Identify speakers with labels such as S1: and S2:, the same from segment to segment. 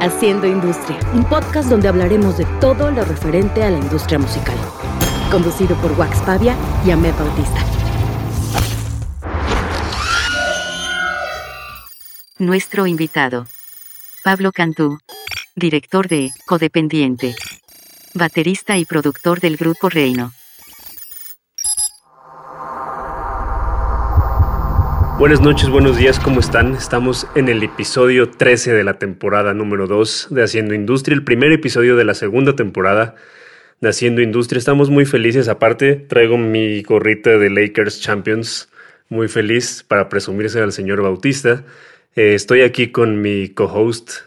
S1: Haciendo Industria, un podcast donde hablaremos de todo lo referente a la industria musical. Conducido por Wax Pavia y Amé Bautista.
S2: Nuestro invitado, Pablo Cantú, director de Codependiente, baterista y productor del grupo Reino.
S3: Buenas noches, buenos días, ¿cómo están? Estamos en el episodio 13 de la temporada número 2 de Haciendo Industria, el primer episodio de la segunda temporada de Haciendo Industria. Estamos muy felices, aparte traigo mi gorrita de Lakers Champions, muy feliz para presumirse al señor Bautista. Eh, estoy aquí con mi co-host.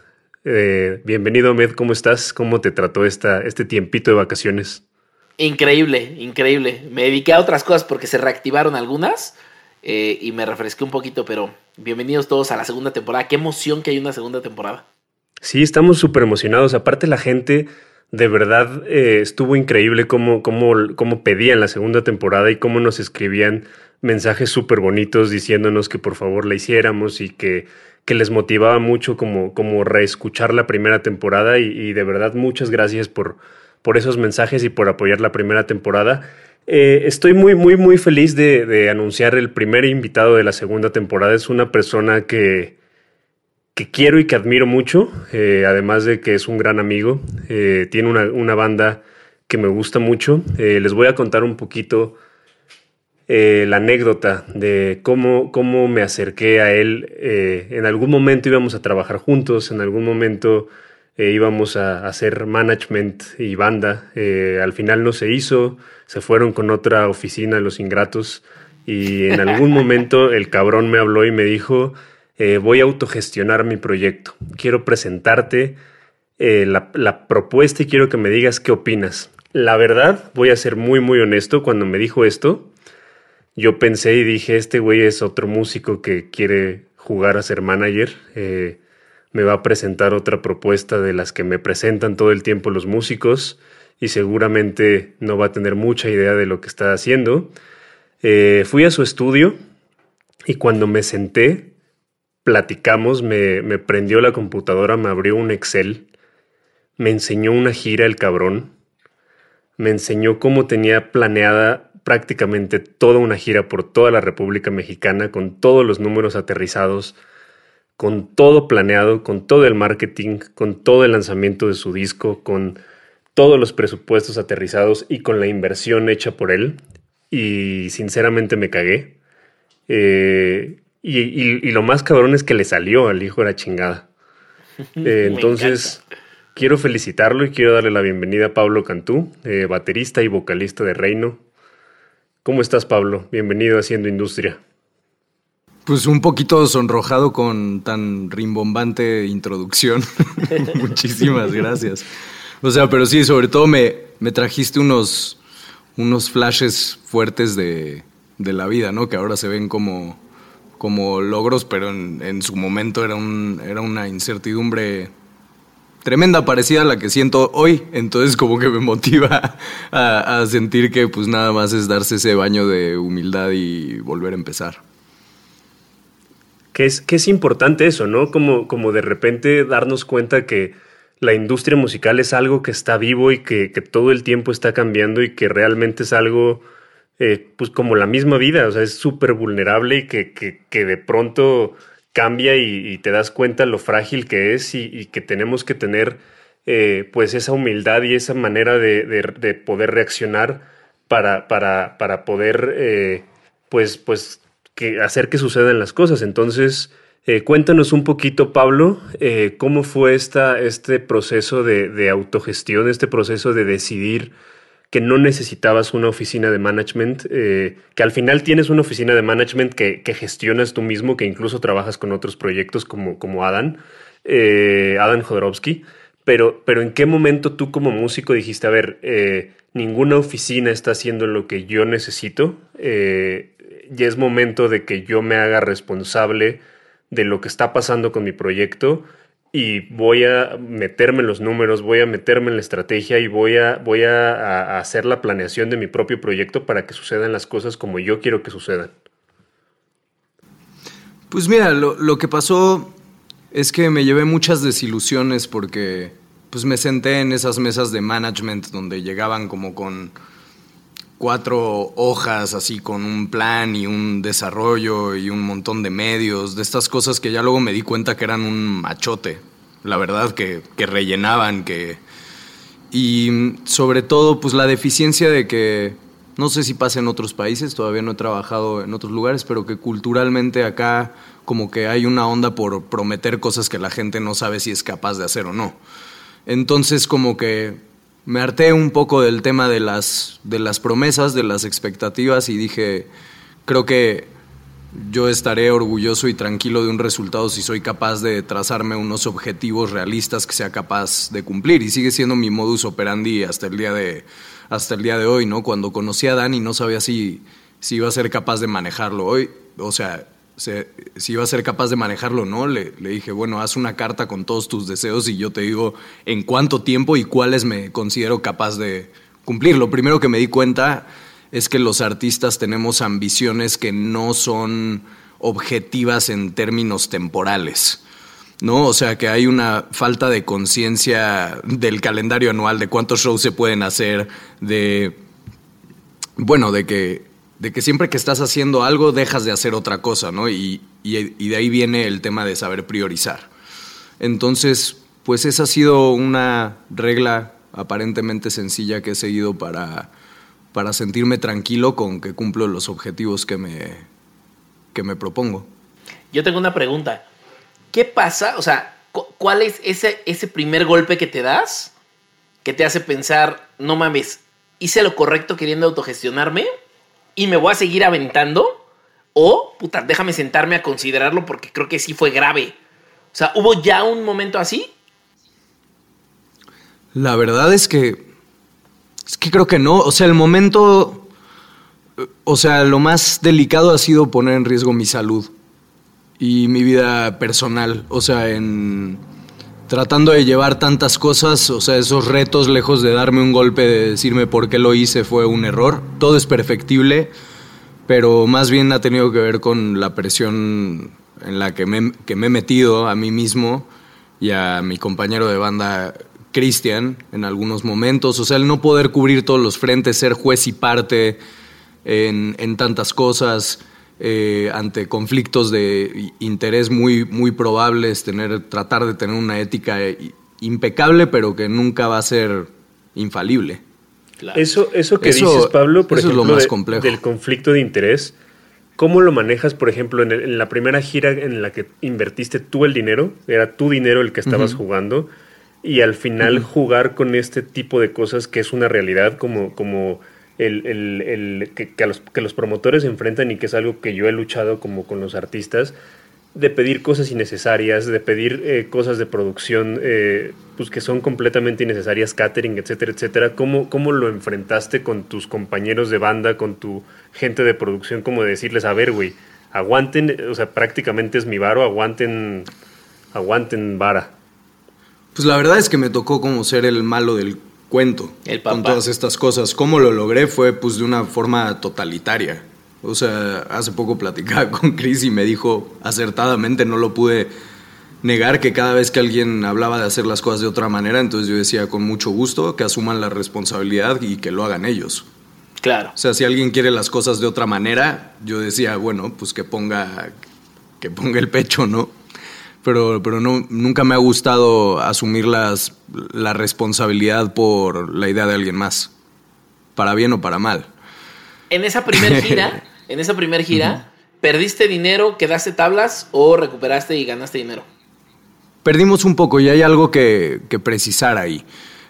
S3: Eh, bienvenido, Med, ¿cómo estás? ¿Cómo te trató esta, este tiempito de vacaciones?
S4: Increíble, increíble. Me dediqué a otras cosas porque se reactivaron algunas eh, y me refresqué un poquito, pero bienvenidos todos a la segunda temporada. Qué emoción que hay una segunda temporada.
S3: Sí, estamos súper emocionados. Aparte la gente de verdad eh, estuvo increíble cómo, cómo, cómo pedían la segunda temporada y cómo nos escribían mensajes súper bonitos diciéndonos que por favor la hiciéramos y que, que les motivaba mucho como, como reescuchar la primera temporada y, y de verdad muchas gracias por, por esos mensajes y por apoyar la primera temporada. Eh, estoy muy, muy, muy feliz de, anunciar el primer invitado de la segunda temporada. Es una persona que, que quiero y que admiro mucho, eh, además de que es un gran amigo. Eh, tiene una, banda que me gusta mucho. les voy a contar un poquito la anécdota de cómo, cómo me acerqué a él. en algún momento íbamos a trabajar juntos, en algún momento íbamos a hacer management y banda. al final no se hizo se fueron con otra oficina los ingratos y en algún momento el cabrón me habló y me dijo, eh, voy a autogestionar mi proyecto, quiero presentarte eh, la, la propuesta y quiero que me digas qué opinas. La verdad, voy a ser muy, muy honesto, cuando me dijo esto, yo pensé y dije, este güey es otro músico que quiere jugar a ser manager. Eh, me va a presentar otra propuesta de las que me presentan todo el tiempo los músicos y seguramente no va a tener mucha idea de lo que está haciendo. Eh, fui a su estudio y cuando me senté, platicamos, me, me prendió la computadora, me abrió un Excel, me enseñó una gira el cabrón, me enseñó cómo tenía planeada prácticamente toda una gira por toda la República Mexicana con todos los números aterrizados, con todo planeado, con todo el marketing, con todo el lanzamiento de su disco, con todos los presupuestos aterrizados y con la inversión hecha por él. Y sinceramente me cagué. Eh, y, lo más cabrón es que le salió al hijo de la chingada. Eh, entonces, quiero felicitarlo y quiero darle la bienvenida a Pablo Cantú, eh, baterista y vocalista de Reino. ¿Cómo estás, Pablo? Bienvenido a Haciendo Industria.
S5: Pues un poquito sonrojado con tan rimbombante introducción. Muchísimas gracias. O sea, pero sí, sobre todo me, me trajiste unos, unos flashes fuertes de, de, la vida, ¿no? Que ahora se ven como, como logros, pero en, en su momento era, un, era una incertidumbre tremenda, parecida a la que siento hoy. Entonces como que me motiva a, a, sentir que pues nada más es darse ese baño de humildad y volver a empezar.
S3: Que es, que es importante eso, ¿no? Como, como de repente darnos cuenta que la industria musical es algo que está vivo y que, todo el tiempo está cambiando y que realmente es algo, eh, pues como la misma vida, o sea, es súper vulnerable y que, que, de pronto cambia y, te das cuenta lo frágil que es y, que tenemos que tener eh, pues esa humildad y esa manera de, poder reaccionar para, para, para poder eh, pues, pues que hacer que sucedan las cosas. Entonces, eh, cuéntanos un poquito, Pablo, eh, cómo fue esta, este proceso de, autogestión, este proceso de decidir que no necesitabas una oficina de management, eh, que al final tienes una oficina de management que, gestionas tú mismo, que incluso trabajas con otros proyectos como, como Adam, Adam Jodorowsky, pero, pero ¿en qué momento tú como músico dijiste, a ver, ninguna oficina está haciendo lo que yo necesito, ya es momento de que yo me haga responsable de lo que está pasando con mi proyecto y voy a meterme en los números, voy a meterme en la estrategia y voy a, voy a, hacer la planeación de mi propio proyecto para que sucedan las cosas como yo quiero que sucedan.
S5: Pues mira, lo, que pasó Es que me llevé muchas desilusiones porque pues me senté en esas mesas de management donde llegaban como con cuatro hojas así con un plan y un desarrollo y un montón de medios, de estas cosas que ya luego me di cuenta que eran un machote, la verdad, que, que rellenaban, que... Y sobre todo, pues la deficiencia de que, no sé si pasa en otros países, todavía no he trabajado en otros lugares, pero que culturalmente acá como que hay una onda por prometer cosas que la gente no sabe si es capaz de hacer o no. Entonces como que me harté un poco del tema de las, de las promesas, de las expectativas y dije, creo que yo estaré orgulloso y tranquilo de un resultado si soy capaz de trazarme unos objetivos realistas que sea capaz de cumplir. Y sigue siendo mi modus operandi hasta el día de, hasta el día de hoy, ¿no? Cuando conocí a Dani no sabía si, si iba a ser capaz de manejarlo hoy. O sea, si iba a ser capaz de manejarlo o no, le, le, dije, bueno, haz una carta con todos tus deseos y yo te digo en cuánto tiempo y cuáles me considero capaz de cumplir. Lo primero que me di cuenta es que los artistas tenemos ambiciones que no son objetivas en términos temporales. ¿no? O sea, que hay una falta de conciencia del calendario anual, de cuántos shows se pueden hacer, de, bueno, de que de que siempre que estás haciendo algo dejas de hacer otra cosa, ¿no? Y, de ahí viene el tema de saber priorizar. Entonces, pues esa ha sido una regla aparentemente sencilla que he seguido para, para sentirme tranquilo con que cumplo los objetivos que me, que me propongo.
S4: Yo tengo una pregunta. ¿Qué pasa? O sea, ¿cuál es ese, ese primer golpe que te das que te hace pensar, no mames, hice lo correcto queriendo autogestionarme? Y me voy a seguir aventando. O, puta, déjame sentarme a considerarlo porque creo que sí fue grave. O sea, ¿hubo ya un momento así?
S5: La verdad es que. Es que creo que no. O sea, el momento. O sea, lo más delicado ha sido poner en riesgo mi salud y mi vida personal. O sea, en. Tratando de llevar tantas cosas, o sea, esos retos, lejos de darme un golpe, de decirme por qué lo hice, fue un error. Todo es perfectible, pero más bien ha tenido que ver con la presión en la que me, que me he metido a mí mismo y a mi compañero de banda Cristian en algunos momentos. O sea, el no poder cubrir todos los frentes, ser juez y parte en, en tantas cosas eh, ante conflictos de interés muy, muy probables, tener, tratar de tener una ética impecable, pero que nunca va a ser infalible.
S3: Eso, eso que dices, Pablo, por ejemplo, del conflicto de interés, ¿cómo lo manejas, por ejemplo, en, la primera gira en la que invertiste tú el dinero? Era tu dinero el que estabas jugando, y al final jugar con este tipo de cosas que es una realidad, como, como el, el, el que, que, los, que los promotores enfrentan y que es algo que yo he luchado como con los artistas, de pedir cosas innecesarias, de pedir eh, cosas de producción eh, pues que son completamente innecesarias, catering, etcétera, etcétera. ¿Cómo, ¿Cómo lo enfrentaste con tus compañeros de banda, con tu gente de producción? Como decirles, a ver, güey, aguanten, o sea, prácticamente es mi varo, aguanten, aguanten vara.
S5: Pues la verdad es que me tocó como ser el malo del cuento con todas estas cosas. ¿Cómo lo logré? Fue pues de una forma totalitaria. O sea, hace poco platicaba con Chris y me dijo acertadamente, no lo pude negar que cada vez que alguien hablaba de hacer las cosas de otra manera, entonces yo decía con mucho gusto que asuman la responsabilidad y que lo hagan ellos.
S4: Claro.
S5: O sea, si alguien quiere las cosas de otra manera, yo decía, bueno, pues que ponga que ponga el pecho, ¿no? Pero, pero no, nunca me ha gustado asumir las, la responsabilidad por la idea de alguien más, para bien o para mal.
S4: En esa primera gira, en esa primera gira, ¿perdiste dinero, quedaste tablas o recuperaste y ganaste dinero?
S5: Perdimos un poco y hay algo que, que precisar ahí.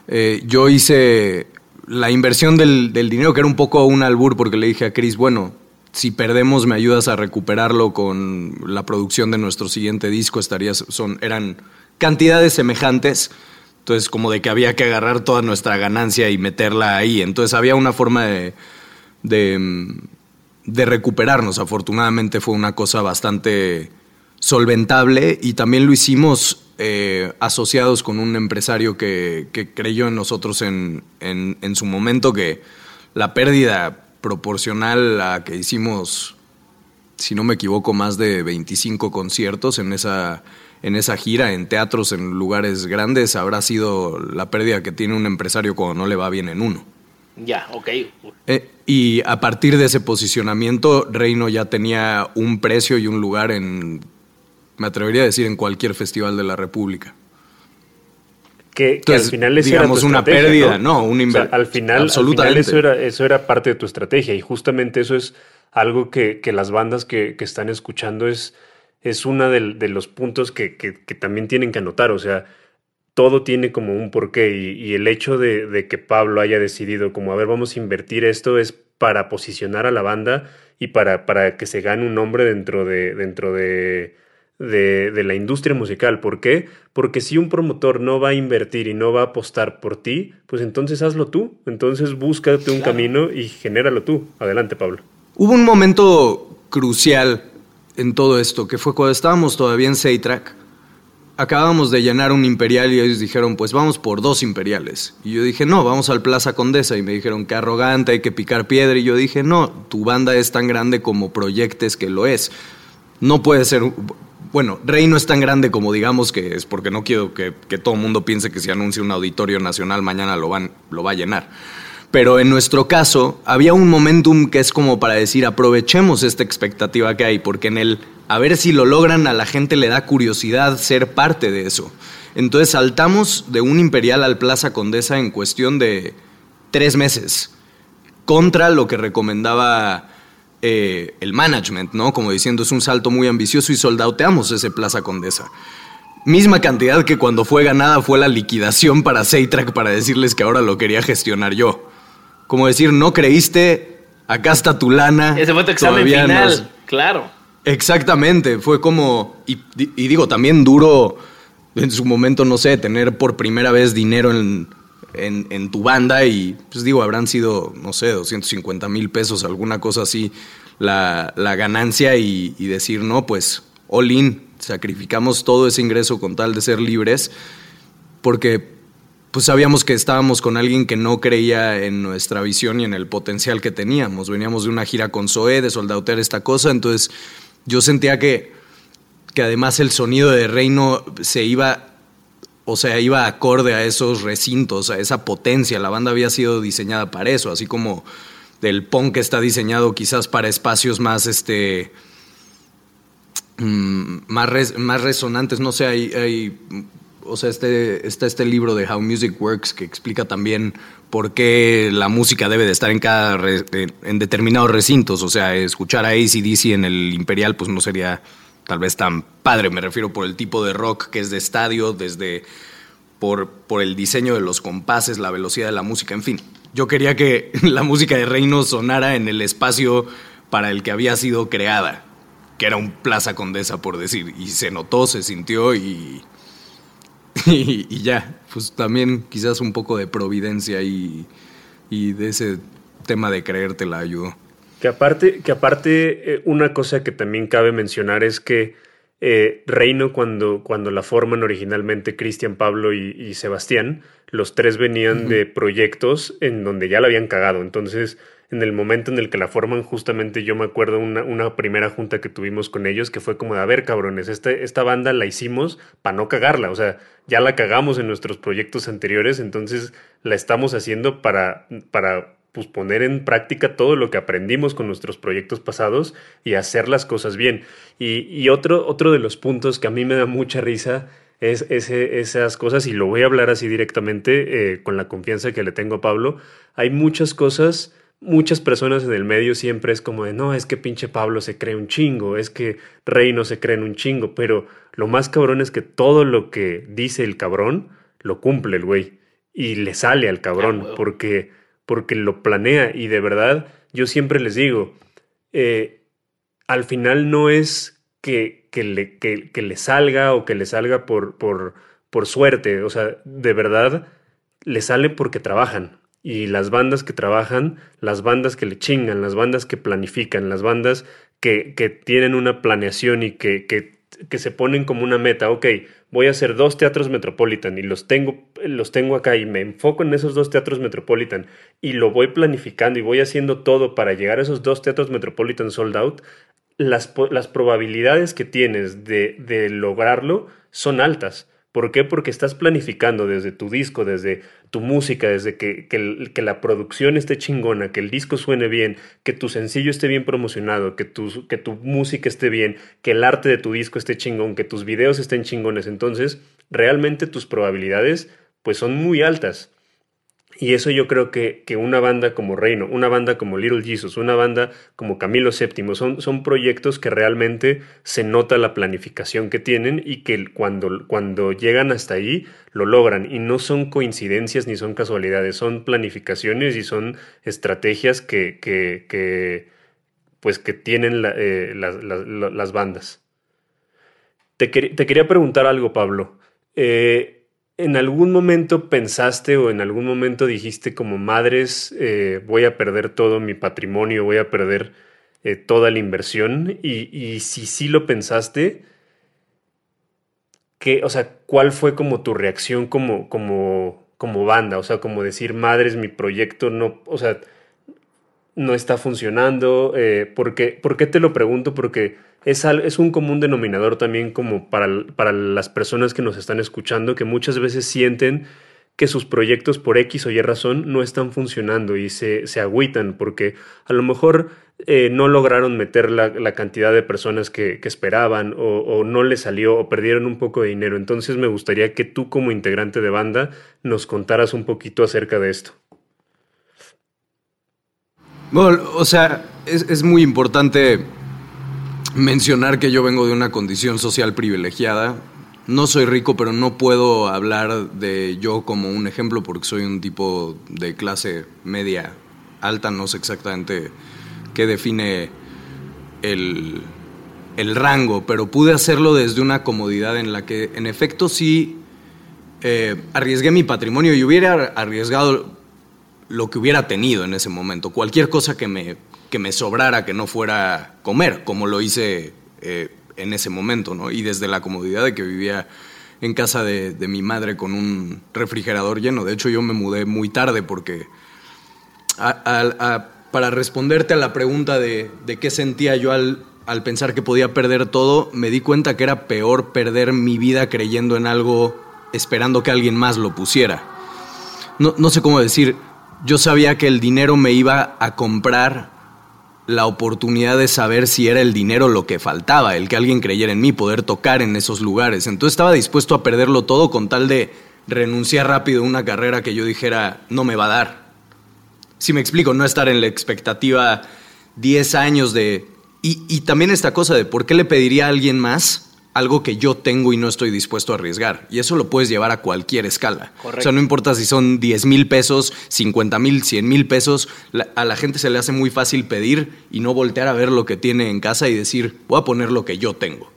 S5: Eh, yo hice la inversión del, del dinero, que era un poco un albur, porque le dije a Chris, bueno, si perdemos me ayudas a recuperarlo con la producción de nuestro siguiente disco, estarías, son, eran cantidades semejantes, entonces como de que había que agarrar toda nuestra ganancia y meterla ahí, entonces había una forma de, de, recuperarnos, afortunadamente fue una cosa bastante solventable y también lo hicimos eh, asociados con un empresario que, creyó en nosotros en, en su momento que la pérdida proporcional a que hicimos, si no me equivoco, más de 25 conciertos en esa, en esa gira, en teatros, en lugares grandes, habrá sido la pérdida que tiene un empresario cuando no le va bien en uno.
S4: Ya, ok.
S5: Eh, y a partir de ese posicionamiento, Reino ya tenía un precio y un lugar en, me atrevería a decir, en cualquier festival de la República.
S3: Que, al final eso
S5: digamos
S3: era
S5: una pérdida, no, un
S3: o al final, absolutamente. eso, era, eso era parte de tu estrategia y justamente eso es algo que, que las bandas que, que, están escuchando es, es uno de, de, los puntos que, que, también tienen que anotar, o sea, todo tiene como un porqué y, y el hecho de, de, que Pablo haya decidido como, a ver, vamos a invertir esto es para posicionar a la banda y para, para que se gane un nombre dentro de, dentro de de, la industria musical. ¿Por qué? Porque si un promotor no va a invertir y no va a apostar por ti, pues entonces hazlo tú. Entonces búscate un camino y genéralo tú. Adelante, Pablo.
S5: Hubo un momento crucial en todo esto, que fue cuando estábamos todavía en Seitrack. Acabábamos de llenar un imperial y ellos dijeron, pues vamos por dos imperiales. Y yo dije, no, vamos al Plaza Condesa. Y me dijeron, qué arrogante, hay que picar piedra. Y yo dije, no, tu banda es tan grande como proyectes que lo es. No puede ser, bueno, Rey no es tan grande como digamos que es, porque no quiero que, todo el mundo piense que si anuncia un auditorio nacional mañana lo, van, lo va a llenar. Pero en nuestro caso, había un momentum que es como para decir, aprovechemos esta expectativa que hay, porque en el a ver si lo logran, a la gente le da curiosidad ser parte de eso. Entonces saltamos de un Imperial al Plaza Condesa en cuestión de tres meses, contra lo que recomendaba eh, el management, ¿no? Como diciendo, es un salto muy ambicioso y soldauteamos ese Plaza Condesa. Misma cantidad que cuando fue ganada fue la liquidación para Seitrack para decirles que ahora lo quería gestionar yo. Como decir, no creíste, acá está tu lana.
S4: Ese fue tu examen final, claro.
S5: Exactamente, fue como, y, digo, también duro en su momento, no sé, tener por primera vez dinero en, en, tu banda y pues digo, habrán sido, no sé, 250 mil pesos, alguna cosa así, la, ganancia y, decir, no, pues all in, sacrificamos todo ese ingreso con tal de ser libres, porque pues sabíamos que estábamos con alguien que no creía en nuestra visión y en el potencial que teníamos. Veníamos de una gira con Zoé, de soldautear esta cosa, entonces yo sentía que, que además el sonido de Reino se iba o sea, iba acorde a esos recintos, a esa potencia. La banda había sido diseñada para eso, así como el punk está diseñado quizás para espacios más, este, mm, más, más resonantes. No sé, hay, o sea, este, está este libro de How Music Works que explica también por qué la música debe de estar en cada en determinados recintos. O sea, escuchar a ACDC en el Imperial, pues no sería tal vez tan padre, me refiero por el tipo de rock que es de estadio, desde por, por el diseño de los compases, la velocidad de la música, en fin. Yo quería que la música de Reino sonara en el espacio para el que había sido creada, que era un Plaza Condesa, por decir, y se notó, se sintió y, y, ya, pues también quizás un poco de providencia y, y de ese tema de creerte la ayudó.
S3: Que aparte, que aparte eh, una cosa que también cabe mencionar es que eh, Reino, cuando, cuando la forman originalmente Cristian, Pablo y, Sebastián, los tres venían de proyectos en donde ya la habían cagado. Entonces, en el momento en el que la forman, justamente yo me acuerdo una, una primera junta que tuvimos con ellos que fue como de, a ver, cabrones, este, esta banda la hicimos para no cagarla. O sea, ya la cagamos en nuestros proyectos anteriores, entonces la estamos haciendo para, para pues poner en práctica todo lo que aprendimos con nuestros proyectos pasados y hacer las cosas bien. Y, otro, otro de los puntos que a mí me da mucha risa es ese, esas cosas, y lo voy a hablar así directamente eh, con la confianza que le tengo a Pablo, hay muchas cosas, muchas personas en el medio siempre es como de, no, es que pinche Pablo se cree un chingo, es que Reino se cree en un chingo, pero lo más cabrón es que todo lo que dice el cabrón, lo cumple el güey, y le sale al cabrón, porque porque lo planea y de verdad yo siempre les digo, eh, al final no es que, que, le, que, le, salga o que le salga por, por, por suerte, o sea, de verdad le sale porque trabajan. Y las bandas que trabajan, las bandas que le chingan, las bandas que planifican, las bandas que, que tienen una planeación y que, que que se ponen como una meta, ok, voy a hacer dos teatros Metropolitan y los tengo, los tengo acá y me enfoco en esos dos teatros Metropolitan y lo voy planificando y voy haciendo todo para llegar a esos dos teatros Metropolitan sold out, las, las probabilidades que tienes de, de lograrlo son altas. ¿Por qué? Porque estás planificando desde tu disco, desde tu música, desde que, que, la producción esté chingona, que el disco suene bien, que tu sencillo esté bien promocionado, que tu, que tu música esté bien, que el arte de tu disco esté chingón, que tus videos estén chingones. Entonces, realmente tus probabilidades pues son muy altas. Y eso yo creo que, que, una banda como Reino, una banda como Little Jesus, una banda como Camilo VII, son, son proyectos que realmente se nota la planificación que tienen y que cuando, cuando llegan hasta ahí lo logran. Y no son coincidencias ni son casualidades, son planificaciones y son estrategias que, que, que pues que tienen eh, las bandas. Te, quería preguntar algo, Pablo. Eh, ¿En algún momento pensaste o en algún momento dijiste como madres, eh, voy a perder todo mi patrimonio, voy a perder eh, toda la inversión? Y, si sí lo pensaste, ¿qué, o sea, ¿cuál fue como tu reacción como, como, como banda? O sea, como decir, madres, mi proyecto no, o sea, no está funcionando. Eh, ¿por, qué, ¿Por qué te lo pregunto? Porque es, es un común denominador también como para, para las personas que nos están escuchando, que muchas veces sienten que sus proyectos por X o Y razón no están funcionando y se, se agüitan porque a lo mejor eh, no lograron meter la, cantidad de personas que, esperaban o, o, no les salió o perdieron un poco de dinero. Entonces me gustaría que tú como integrante de banda nos contaras un poquito acerca de esto.
S5: Bueno, o sea, es, es muy importante mencionar que yo vengo de una condición social privilegiada. No soy rico, pero no puedo hablar de yo como un ejemplo porque soy un tipo de clase media alta, no sé exactamente qué define el, el rango, pero pude hacerlo desde una comodidad en la que en efecto sí eh, arriesgué mi patrimonio y hubiera arriesgado lo que hubiera tenido en ese momento, cualquier cosa que me que me sobrara que no fuera comer, como lo hice eh, en ese momento, ¿no? Y desde la comodidad de que vivía en casa de, mi madre con un refrigerador lleno. De hecho, yo me mudé muy tarde porque para responderte a la pregunta de, qué sentía yo al, al pensar que podía perder todo, me di cuenta que era peor perder mi vida creyendo en algo esperando que alguien más lo pusiera. No, no sé cómo decir, yo sabía que el dinero me iba a comprar la oportunidad de saber si era el dinero lo que faltaba, el que alguien creyera en mí, poder tocar en esos lugares. Entonces estaba dispuesto a perderlo todo con tal de renunciar rápido a una carrera que yo dijera no me va a dar. Si me explico, no estar en la expectativa 10 años de... Y, y también esta cosa de por qué le pediría a alguien más algo que yo tengo y no estoy dispuesto a arriesgar. Y eso lo puedes llevar a cualquier escala. O sea, no importa si son 10 mil pesos, 50 mil, 100 mil pesos, a la gente se le hace muy fácil pedir y no voltear a ver lo que tiene en casa y decir, voy a poner lo que yo tengo.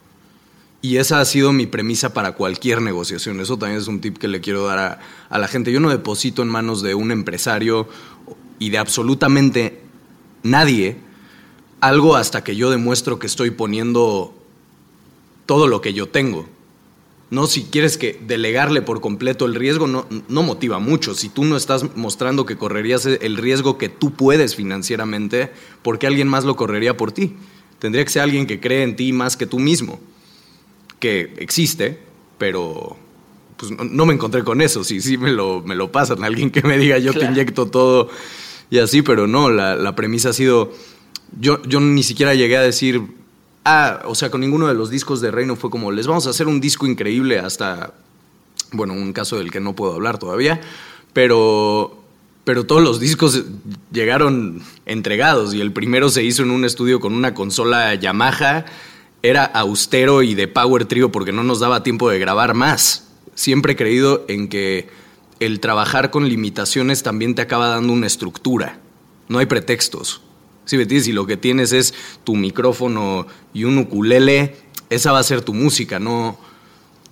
S5: Y esa ha sido mi premisa para cualquier negociación. Eso también es un tip que le quiero dar a, a la gente. Yo no deposito en manos de un empresario y de absolutamente nadie algo hasta que yo demuestro que estoy poniendo todo lo que yo tengo. No, si quieres que delegarle por completo el riesgo, no, no motiva mucho. Si tú no estás mostrando que correrías el riesgo que tú puedes financieramente, ¿por qué alguien más lo correría por ti? Tendría que ser alguien que cree en ti más que tú mismo. Que existe, pero pues no, me encontré con eso. Si sí, me, lo, me lo pasan, alguien que me diga yo te inyecto todo y así, pero no, la, la premisa ha sido, yo, yo ni siquiera llegué a decir, Ah, o sea, con ninguno de los discos de Reino fue como, les vamos a hacer un disco increíble hasta, bueno, un caso del que no puedo hablar todavía, pero, pero todos los discos llegaron entregados y el primero se hizo en un estudio con una consola Yamaha, era austero y de power trio porque no nos daba tiempo de grabar más. Siempre he creído en que el trabajar con limitaciones también te acaba dando una estructura. No hay pretextos. Si me Si lo que tienes es tu micrófono y un ukulele, esa va a ser tu música, no.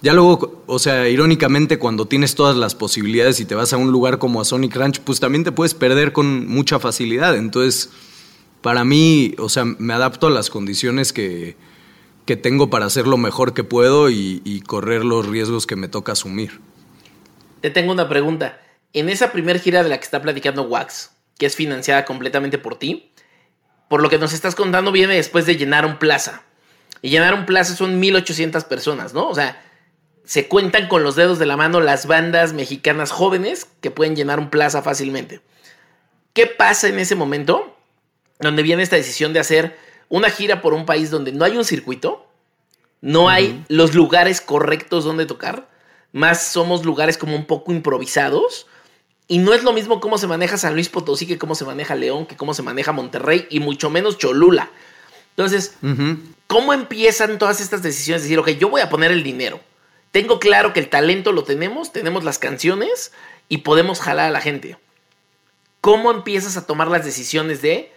S5: Ya luego, o sea, irónicamente, cuando tienes todas las posibilidades y te vas a un lugar como a Sonic Ranch, pues también te puedes perder con mucha facilidad. Entonces, para mí, o sea, me adapto a las condiciones que, que tengo para hacer lo mejor que puedo y, y correr los riesgos que me toca asumir.
S4: Te tengo una pregunta. En esa primera gira de la que está platicando Wax, que es financiada completamente por ti, por lo que nos estás contando, viene después de llenar un plaza. Y llenar un plaza son 1800 personas, ¿no? O sea, se cuentan con los dedos de la mano las bandas mexicanas jóvenes que pueden llenar un plaza fácilmente. ¿Qué pasa en ese momento donde viene esta decisión de hacer una gira por un país donde no hay un circuito, no hay los lugares correctos donde tocar, más somos lugares como un poco improvisados? Y no es lo mismo cómo se maneja San Luis Potosí que cómo se maneja León, que cómo se maneja Monterrey y mucho menos Cholula. Entonces, ¿cómo empiezan todas estas decisiones? Decir, ok, yo voy a poner el dinero. Tengo claro que el talento lo tenemos, tenemos las canciones y podemos jalar a la gente. ¿Cómo empiezas a tomar las decisiones de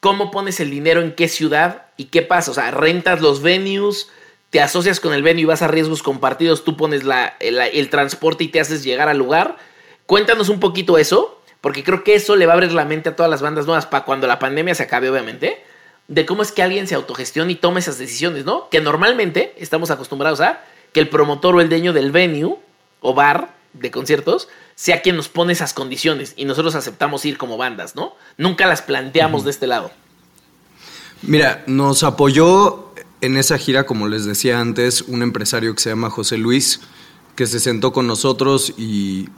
S4: cómo pones el dinero en qué ciudad y qué pasa? O sea, rentas los venues, te asocias con el venue y vas a riesgos compartidos, tú pones la, el, el transporte y te haces llegar al lugar Cuéntanos un poquito eso, porque creo que eso le va a abrir la mente a todas las bandas nuevas para cuando la pandemia se acabe, obviamente, de cómo es que alguien se autogestiona y toma esas decisiones, ¿no? Que normalmente estamos acostumbrados a que el promotor o el dueño del venue o bar de conciertos sea quien nos pone esas condiciones y nosotros aceptamos ir como bandas, ¿no? Nunca las planteamos de este lado.
S5: Mira, nos apoyó en esa gira, como les decía antes, un empresario que se llama José Luis, que se sentó con nosotros y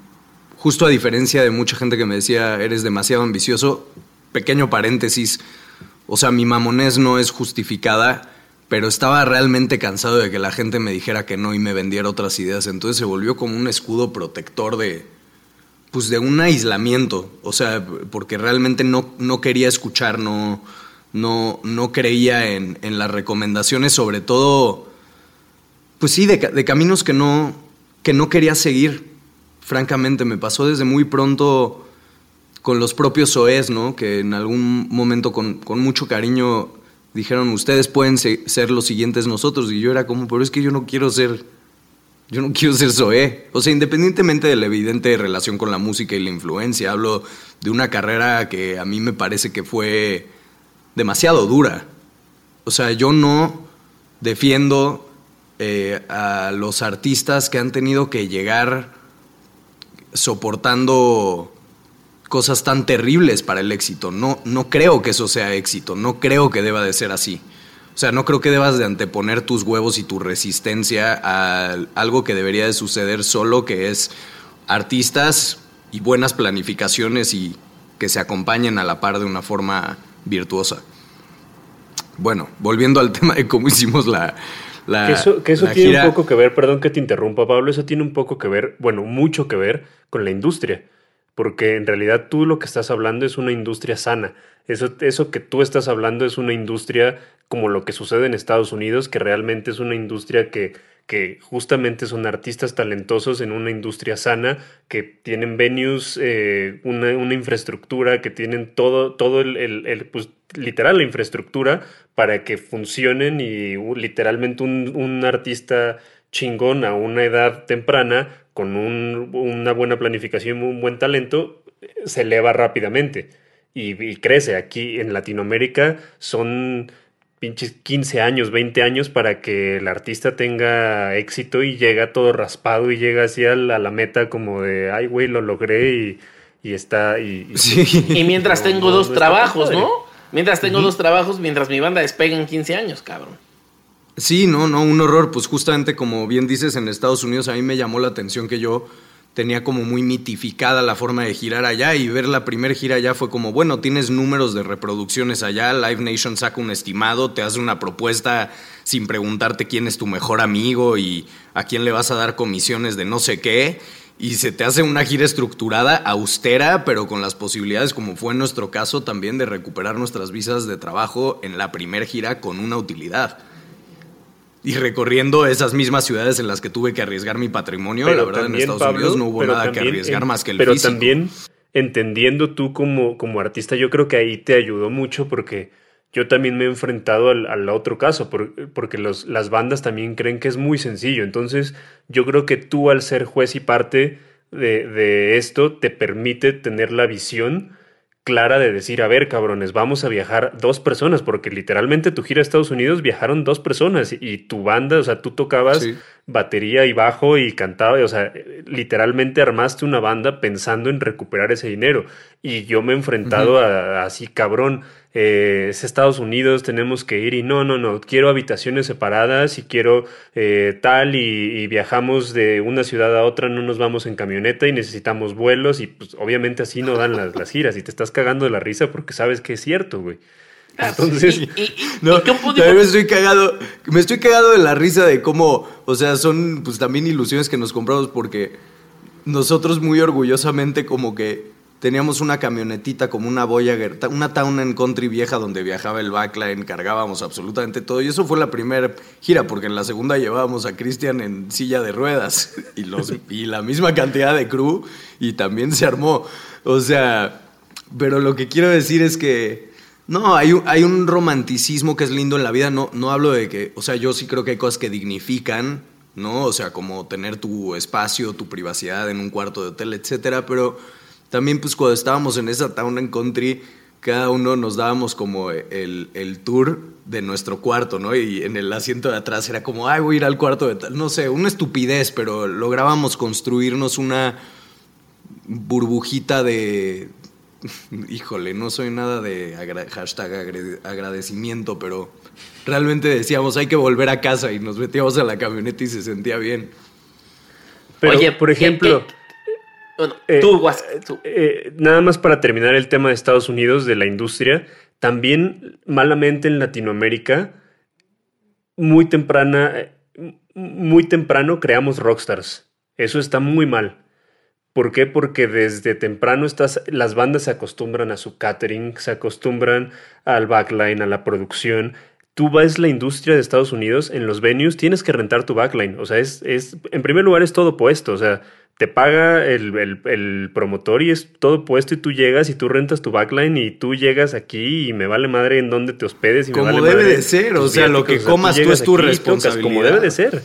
S5: justo a diferencia de mucha gente que me decía, eres demasiado ambicioso, pequeño paréntesis, o sea, mi mamonés no es justificada, pero estaba realmente cansado de que la gente me dijera que no y me vendiera otras ideas, entonces se volvió como un escudo protector de, pues de un aislamiento, o sea, porque realmente no, no quería escuchar, no, no, no creía en, en las recomendaciones, sobre todo, pues sí, de, de caminos que no, que no quería seguir francamente, me pasó desde muy pronto con los propios OES, ¿no? Que en algún momento con, mucho cariño dijeron, ustedes pueden ser los siguientes nosotros. Y yo era como, pero es que yo no quiero ser, yo no quiero ser SOE. O sea, independientemente de la evidente relación con la música y la influencia, hablo de una carrera que a mí me parece que fue demasiado dura. O sea, yo no defiendo eh, a los artistas que han tenido que llegar soportando cosas tan terribles para el éxito. No, no creo que eso sea éxito, no creo que deba de ser así. O sea, no creo que debas de anteponer tus huevos y tu resistencia a algo que debería de suceder solo, que es artistas y buenas planificaciones y que se acompañen a la par de una forma virtuosa. Bueno, volviendo al tema de cómo hicimos la,
S3: que eso, que eso tiene un poco que ver, perdón que te interrumpa, Pablo, eso tiene un poco que ver, bueno, mucho que ver con la industria. Porque en realidad tú lo que estás hablando es una industria sana. Eso, eso que tú estás hablando es una industria como lo que sucede en Estados Unidos, que realmente es una industria que, que justamente son artistas talentosos en una industria sana, que tienen venues, eh, una, una, infraestructura, que tienen todo, todo el, el, pues, literal la infraestructura para que funcionen y literalmente un, un artista chingón a una edad temprana con un, una buena planificación y un buen talento se eleva rápidamente y, y, crece. Aquí en Latinoamérica son pinches 15 años, 20 años para que el artista tenga éxito y llega todo raspado y llega así a la, meta como de, ay, güey, lo logré y, y está... Y,
S4: y mientras tengo dos trabajos, ¿no? Mientras tengo dos trabajos, mientras mi banda despega en 15 años, cabrón.
S5: Sí, no, no, un horror. Pues justamente como bien dices, en Estados Unidos a mí me llamó la atención que yo tenía como muy mitificada la forma de girar allá y ver la primera gira allá fue como, bueno, tienes números de reproducciones allá, Live Nation saca un estimado, te hace una propuesta sin preguntarte quién es tu mejor amigo y a quién le vas a dar comisiones de no sé qué y se te hace una gira estructurada, austera, pero con las posibilidades, como fue en nuestro caso, también de recuperar nuestras visas de trabajo en la primera gira con una utilidad. Y recorriendo esas mismas ciudades en las que tuve que arriesgar mi patrimonio, la verdad en Estados Unidos no hubo nada que arriesgar más que el
S3: pero también entendiendo tú como, como artista, yo creo que ahí te ayudó mucho porque yo también me he enfrentado al, otro caso, porque los, las bandas también creen que es muy sencillo. Entonces, yo creo que tú al ser juez y parte de, esto, te permite tener la visión clara de decir, a ver, cabrones, vamos a viajar dos personas, porque literalmente tu gira a Estados Unidos viajaron dos personas y tu banda, o sea, tú tocabas batería y bajo y cantaba, o sea, literalmente armaste una banda pensando en recuperar ese dinero. Y yo me he enfrentado a, así, cabrón, eh, es Estados Unidos, tenemos que ir y no, no, no, quiero habitaciones separadas y quiero eh, tal y, viajamos de una ciudad a otra, no nos vamos en camioneta y necesitamos vuelos y pues obviamente así no dan las, las giras y te estás cagando de la risa porque sabes que es cierto, güey.
S5: Ah, Entonces, no, me estoy cagado, me estoy cagado de la risa de cómo, o sea, son pues también ilusiones que nos compramos porque nosotros muy orgullosamente como que teníamos una camionetita como una Voyager, una Town and Country vieja donde viajaba el backline, cargábamos absolutamente todo y eso fue la primera gira porque en la segunda llevábamos a Cristian en silla de ruedas y los y la misma cantidad de crew y también se armó, o sea, pero lo que quiero decir es que no, hay un, hay un romanticismo que es lindo en la vida. No, no hablo de que, o sea, yo sí creo que hay cosas que dignifican, ¿no? O sea, como tener tu espacio, tu privacidad en un cuarto de hotel, etcétera. Pero también, pues, cuando estábamos en esa town and country, cada uno nos dábamos como el, el, tour de nuestro cuarto, ¿no? Y en el asiento de atrás era como, ay, voy a ir al cuarto de tal. No sé, una estupidez, pero lográbamos construirnos una burbujita de, híjole, no soy nada de hashtag agradecimiento, pero realmente decíamos hay que volver a casa y nos metíamos a la camioneta y se sentía bien.
S3: Pero, Oye, por ejemplo, eh, tú, eh, nada más para terminar el tema de Estados Unidos, de la industria, también malamente en Latinoamérica, muy temprana, eh, muy temprano creamos rockstars. Eso está muy mal. ¿Por qué? Porque desde temprano estas, las bandas se acostumbran a su catering, se acostumbran al backline, a la producción. Tú ves la industria de Estados Unidos en los venues, tienes que rentar tu backline. O sea, es, es en primer lugar es todo puesto. O sea, te paga el, el, promotor y es todo puesto y tú llegas y tú rentas tu backline y tú llegas aquí y me vale madre en dónde te hospedes y
S5: como
S3: me
S5: vale
S3: debe
S5: de ser, o sea, lo que comas tú, es tu responsabilidad.
S3: como debe de ser.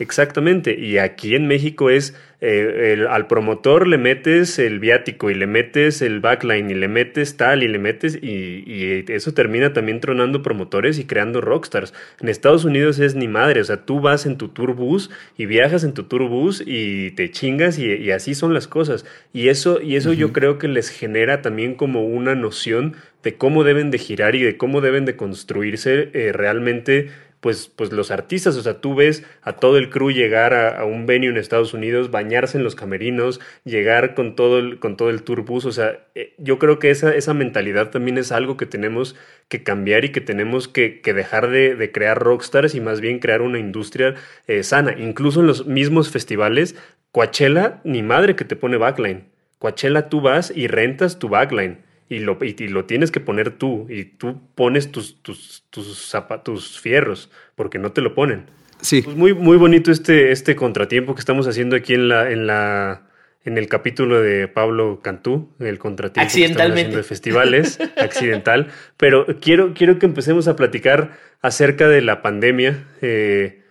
S3: Exactamente. Y aquí en México es eh, al promotor le metes el viático y le metes el backline y le metes tal y le metes y, eso termina también tronando promotores y creando rockstars. En Estados Unidos es ni madre, o sea, tú vas en tu tourbus y viajas en tu tourbus y te chingas y, así son las cosas. Y eso, y eso yo creo que les genera también como una noción de cómo deben de girar y de cómo deben de construirse eh, realmente pues, pues los artistas, o sea, tú ves a todo el crew llegar a, un venue en Estados Unidos, bañarse en los camerinos, llegar con todo el, con todo el tour bus, o sea, eh, yo creo que esa, esa mentalidad también es algo que tenemos que cambiar y que tenemos que, dejar de, crear rockstars y más bien crear una industria eh, sana. Incluso en los mismos festivales, Coachella, ni madre que te pone backline. Coachella tú vas y rentas tu backline y lo, y, lo tienes que poner tú y tú pones tus, tus, tus, tus fierros porque no te lo ponen.
S5: Sí.
S3: Pues muy, muy bonito este, este contratiempo que estamos haciendo aquí en la, en la en el capítulo de Pablo Cantú, el contratiempo
S4: Accidentalmente.
S3: de festivales, accidental. Pero quiero, quiero que empecemos a platicar acerca de la pandemia eh,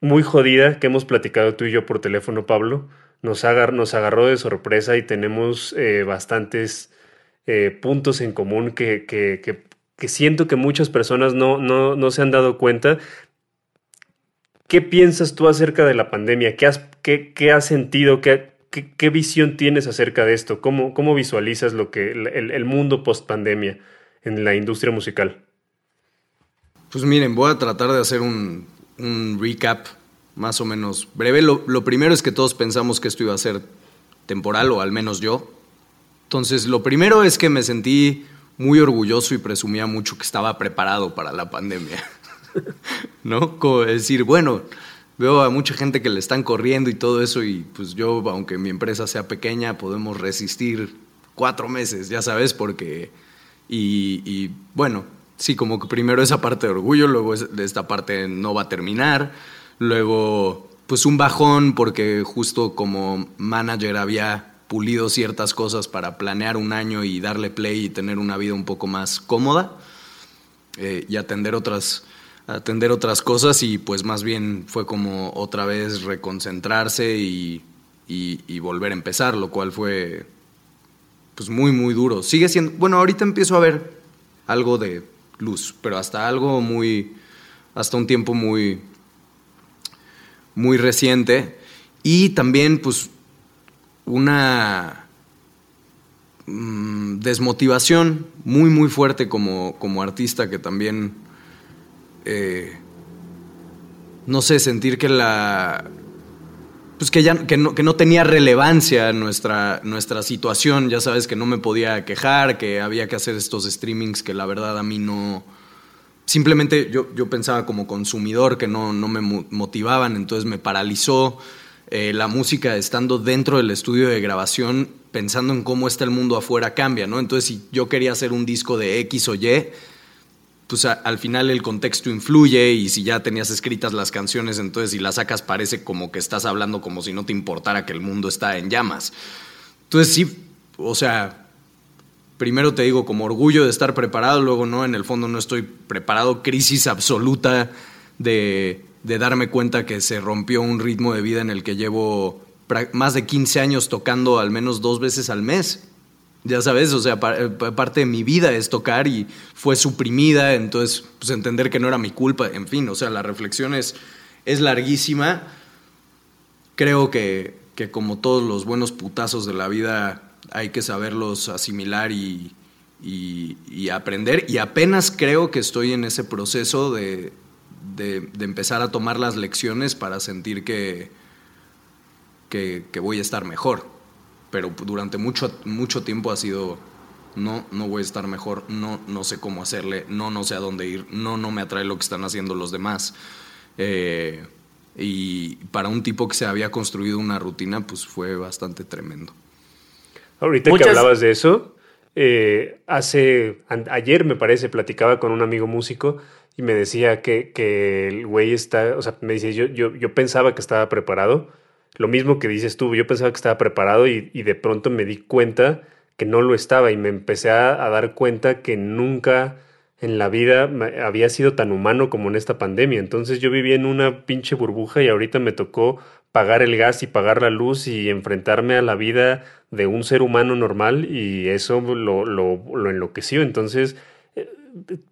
S3: muy jodida que hemos platicado tú y yo por teléfono, Pablo. Nos, agar, nos agarró de sorpresa y tenemos eh, bastantes eh, puntos en común que, que, siento que muchas personas no, no, se han dado cuenta. ¿Qué piensas tú acerca de la pandemia? ¿Qué has, qué, has sentido? ¿Qué, ¿Qué, visión tienes acerca de esto? ¿Cómo, cómo visualizas lo que, el, mundo post pandemia en la industria musical?
S5: Pues miren, voy a tratar de hacer un, recap más o menos breve. Lo, lo, primero es que todos pensamos que esto iba a ser temporal, o al menos yo. Entonces, lo primero es que me sentí muy orgulloso y presumía mucho que estaba preparado para la pandemia. ¿No? Como decir, bueno, veo a mucha gente que le están corriendo y todo eso y pues yo, aunque mi empresa sea pequeña, podemos resistir cuatro meses, ya sabes, porque... Y, bueno, sí, como que primero esa parte de orgullo, luego esta parte no va a terminar, luego pues un bajón porque justo como manager había pulido ciertas cosas para planear un año y darle play y tener una vida un poco más cómoda eh, y atender otras, atender otras cosas y pues más bien fue como otra vez reconcentrarse y, volver a empezar, lo cual fue pues muy, muy duro. Sigue siendo, bueno, ahorita empiezo a ver algo de luz, pero hasta algo muy, hasta un tiempo muy, muy reciente. Y también, pues, una mm, desmotivación muy, muy fuerte como, como artista que también, eh, no sé, sentir que la... Pues que ya que no, que no tenía relevancia nuestra, nuestra situación, ya sabes que no me podía quejar, que había que hacer estos streamings que la verdad a mí no, simplemente yo, yo pensaba como consumidor que no, no me motivaban, entonces me paralizó eh, la música estando dentro del estudio de grabación, pensando en cómo está el mundo afuera cambia, ¿no? Entonces si yo quería hacer un disco de X o Y, pues al final el contexto influye y si ya tenías escritas las canciones, entonces si las sacas parece como que estás hablando como si no te importara que el mundo está en llamas. Entonces sí, o sea, primero te digo como orgullo de estar preparado, luego no, en el fondo no estoy preparado, crisis absoluta de, darme cuenta que se rompió un ritmo de vida en el que llevo más de 15 años tocando al menos dos veces al mes. Ya sabes, o sea, eh, parte de mi vida es tocar y fue suprimida, entonces pues entender que no era mi culpa, en fin, o sea, la reflexión es, es larguísima. Creo que, que como todos los buenos putazos de la vida hay que saberlos asimilar y, aprender. Y apenas creo que estoy en ese proceso de, empezar a tomar las lecciones para sentir que, que, voy a estar mejor. Pero durante mucho, mucho tiempo ha sido, no, no voy a estar mejor, no, no sé cómo hacerle, no, no sé a dónde ir, no, no me atrae lo que están haciendo los demás. Eh, y para un tipo que se había construido una rutina, pues fue bastante tremendo.
S3: Ahorita que hablabas de eso, eh, hace, ayer me parece, platicaba con un amigo músico y me decía que, que el güey está, o sea, me dice, yo, yo, yo pensaba que estaba preparado, lo mismo que dices tú, yo pensaba que estaba preparado y, y de pronto me di cuenta que no lo estaba y me empecé a, a dar cuenta que nunca en la vida había sido tan humano como en esta pandemia. Entonces yo vivía en una pinche burbuja y ahorita me tocó pagar el gas y pagar la luz y enfrentarme a la vida de un ser humano normal y eso lo, lo, enloqueció. Entonces,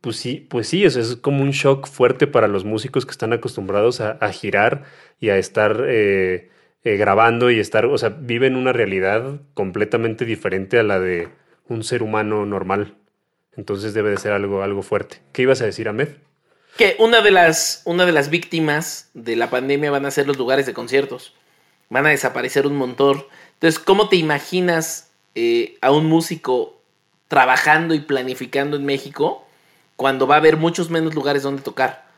S3: pues sí, pues sí, eso es como un shock fuerte para los músicos que están acostumbrados a, girar y a estar eh, eh, grabando y estar, o sea, viven una realidad completamente diferente a la de un ser humano normal. Entonces debe de ser algo, algo fuerte. ¿Qué ibas a decir, Ahmed?
S4: Que una de, las, una de las víctimas de la pandemia van a ser los lugares de conciertos. Van a desaparecer un montón. Entonces, ¿cómo te imaginas eh, a un músico trabajando y planificando en México cuando va a haber muchos menos lugares donde tocar?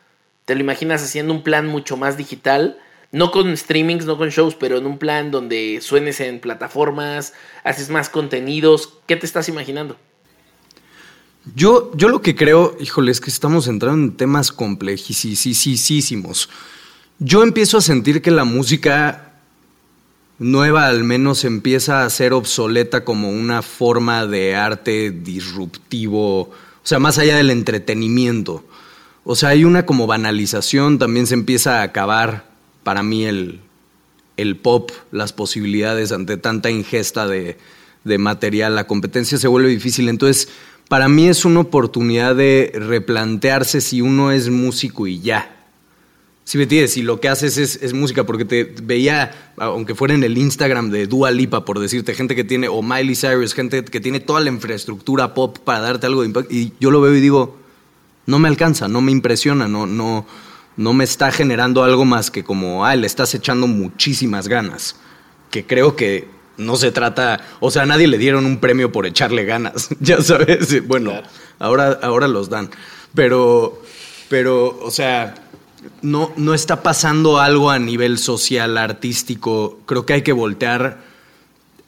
S4: ¿Te lo imaginas haciendo un plan mucho más digital? No con streamings, no con shows, pero en un plan donde suenes en plataformas, haces más contenidos. ¿Qué te estás imaginando?
S5: Yo, yo lo que creo, híjole, es que estamos entrando en temas complejísimos. Yo empiezo a sentir que la música nueva al menos empieza a ser obsoleta como una forma de arte disruptivo, o sea, más allá del entretenimiento. O sea, hay una como banalización, también se empieza a acabar para mí el, el pop, las posibilidades ante tanta ingesta de, de material, la competencia se vuelve difícil. Entonces, para mí es una oportunidad de replantearse si uno es músico y ya. Si me entiendes, si lo que haces es, música, porque te veía, aunque fuera en el Instagram de Dua Lipa, por decirte, gente que tiene, o Miley Cyrus, gente que tiene toda la infraestructura pop para darte algo de impacto, y yo lo veo y digo, no me alcanza, no me impresiona, no, no, no me está generando algo más que como, ah, le estás echando muchísimas ganas. Que creo que no se trata, o sea, a nadie le dieron un premio por echarle ganas, ya sabes, bueno, ahora, ahora los dan, pero, pero, o sea, no, no está pasando algo a nivel social, artístico, creo que hay que voltear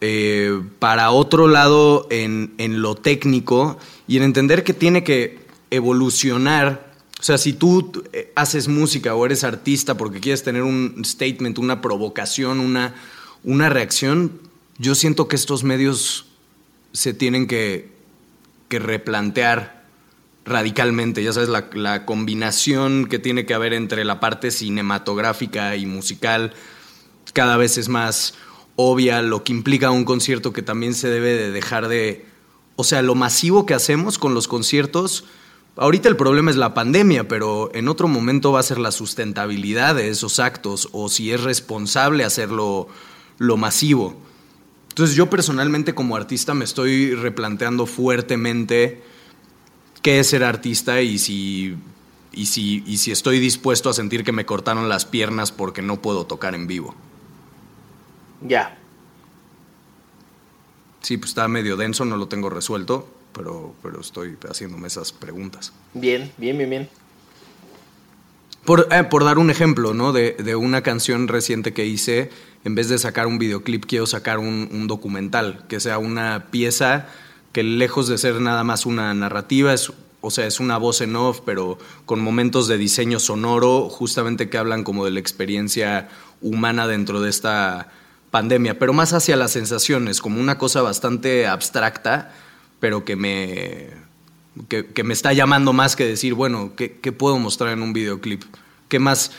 S5: eh, para otro lado en, en lo técnico y en entender que tiene que evolucionar. O sea, si tú eh, haces música o eres artista porque quieres tener un statement, una provocación, una, una reacción, yo siento que estos medios se tienen que, replantear radicalmente, ya sabes, la, combinación que tiene que haber entre la parte cinematográfica y musical cada vez es más obvia, lo que implica un concierto que también se debe de dejar de... O sea, lo masivo que hacemos con los conciertos, ahorita el problema es la pandemia, pero en otro momento va a ser la sustentabilidad de esos actos o si es responsable hacerlo lo masivo. Entonces yo personalmente como artista me estoy replanteando fuertemente qué es ser artista y si, y si, y si estoy dispuesto a sentir que me cortaron las piernas porque no puedo tocar en vivo.
S4: Ya.
S5: Sí, pues está medio denso, no lo tengo resuelto, pero, pero estoy haciéndome esas preguntas.
S4: Bien, bien, bien, bien.
S5: Por, eh, por dar un ejemplo, ¿no? De, de, una canción reciente que hice, en vez de sacar un videoclip, quiero sacar un, un, documental, que sea una pieza que lejos de ser nada más una narrativa, es, o sea, es una voz en off, pero con momentos de diseño sonoro, justamente que hablan como de la experiencia humana dentro de esta pandemia, pero más hacia las sensaciones, como una cosa bastante abstracta, pero que me, que, me está llamando más que decir, bueno, ¿qué, ¿qué, puedo mostrar en un videoclip? ¿Qué más?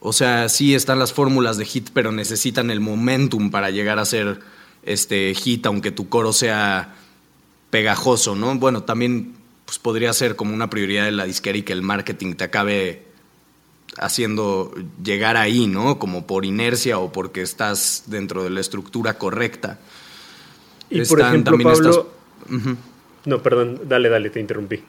S5: O sea, sí están las fórmulas de hit, pero necesitan el momentum para llegar a ser este hit, aunque tu coro sea pegajoso, ¿no? Bueno, también pues, podría ser como una prioridad de la disquera y que el marketing te acabe haciendo llegar ahí, ¿no? Como por inercia o porque estás dentro de la estructura correcta.
S3: Y Están, por ejemplo, Pablo... Uh -huh. No, perdón, dale, dale, te interrumpí.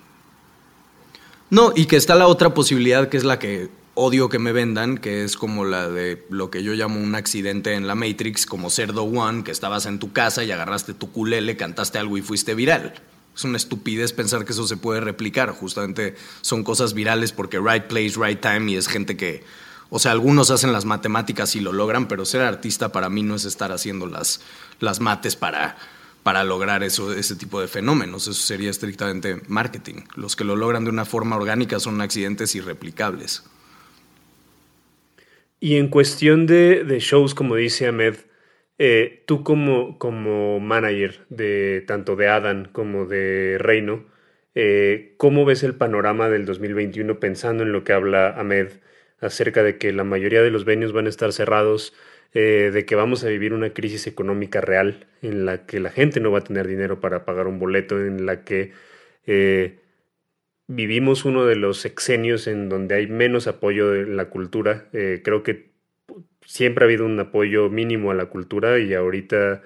S5: No, y que está la otra posibilidad que es la que odio que me vendan, que es como la de lo que yo llamo un accidente en la Matrix, como Cerdo One, que estabas en tu casa y agarraste tu culele, cantaste algo y fuiste viral. Es una estupidez pensar que eso se puede replicar. Justamente son cosas virales porque right place, right time y es gente que, o sea, algunos hacen las matemáticas y lo logran, pero ser artista para mí no es estar haciendo las, las mates para, para lograr eso, ese tipo de fenómenos. Eso sería estrictamente marketing. Los que lo logran de una forma orgánica son accidentes irreplicables.
S3: Y en cuestión de, de shows, como dice Ahmed, eh, tú como, como manager de tanto de Adam como de Reino, eh, ¿cómo ves el panorama del 2021 pensando en lo que habla Ahmed acerca de que la mayoría de los venues van a estar cerrados, eh, de que vamos a vivir una crisis económica real en la que la gente no va a tener dinero para pagar un boleto, en la que eh, vivimos uno de los sexenios en donde hay menos apoyo en la cultura? Eh, creo que siempre ha habido un apoyo mínimo a la cultura y ahorita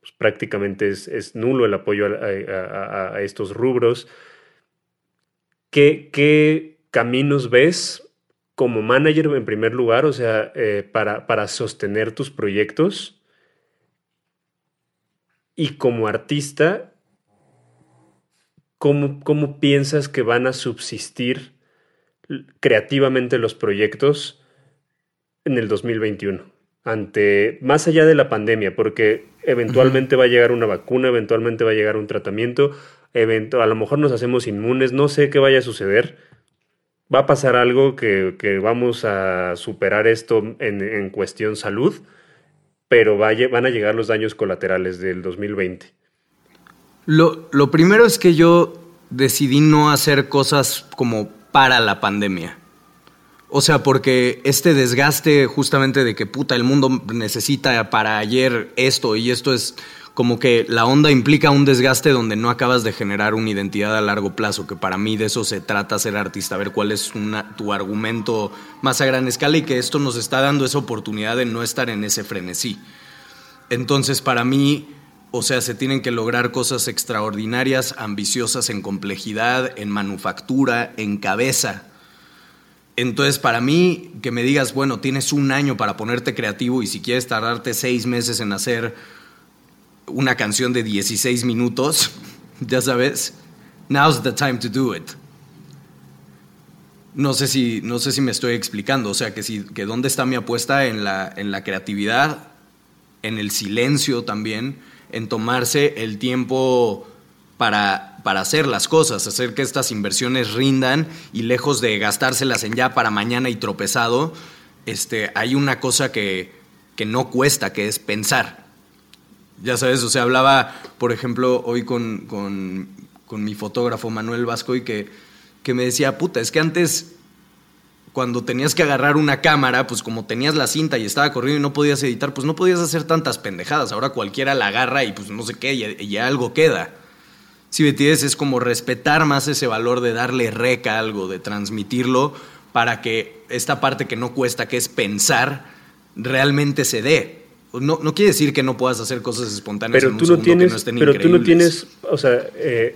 S3: pues, prácticamente es, nulo el apoyo a, estos rubros. ¿Qué, ¿Qué, caminos ves como manager en primer lugar, o sea, eh, para, para, sostener tus proyectos? Y como artista, ¿cómo, ¿cómo piensas que van a subsistir creativamente los proyectos? en el 2021, ante más allá de la pandemia, porque eventualmente uh -huh. va a llegar una vacuna, eventualmente va a llegar un tratamiento, evento, a lo mejor nos hacemos inmunes, no sé qué vaya a suceder. Va a pasar algo que, que vamos a superar esto en, en cuestión salud, pero van a llegar los daños colaterales del 2020.
S5: Lo, lo primero es que yo decidí no hacer cosas como para la pandemia. O sea, porque este desgaste justamente de que puta, el mundo necesita para ayer esto y esto es como que la onda implica un desgaste donde no acabas de generar una identidad a largo plazo, que para mí de eso se trata ser artista, ver cuál es una, tu argumento más a gran escala y que esto nos está dando esa oportunidad de no estar en ese frenesí. Entonces, para mí, o sea, se tienen que lograr cosas extraordinarias, ambiciosas en complejidad, en manufactura, en cabeza entonces, para mí, que me digas, bueno, tienes un año para ponerte creativo y si quieres tardarte seis meses en hacer una canción de 16 minutos, ya sabes, now's the time to do it. No sé si, no sé si me estoy explicando, o sea, que, si, que dónde está mi apuesta en la, en la creatividad, en el silencio también, en tomarse el tiempo para, para hacer las cosas, hacer que estas inversiones rindan y lejos de gastárselas en ya para mañana y tropezado, este, hay una cosa que, que no cuesta, que es pensar. Ya sabes, o sea, hablaba, por ejemplo, hoy con, con, mi fotógrafo Manuel Vasco y que, que me decía, puta, es que antes cuando tenías que agarrar una cámara, pues como tenías la cinta y estaba corriendo y no podías editar, pues no podías hacer tantas pendejadas. Ahora cualquiera la agarra y pues no sé qué, y, ya algo queda. Si me entiendes, es como respetar más ese valor de darle reca a algo, de transmitirlo para que esta parte que no cuesta, que es pensar, realmente se dé. No, no quiere decir que no puedas hacer cosas espontáneas
S3: pero
S5: en
S3: tú
S5: un
S3: no
S5: segundo
S3: tienes,
S5: que no estén
S3: Pero tú no
S5: increíbles.
S3: tienes, o sea, eh,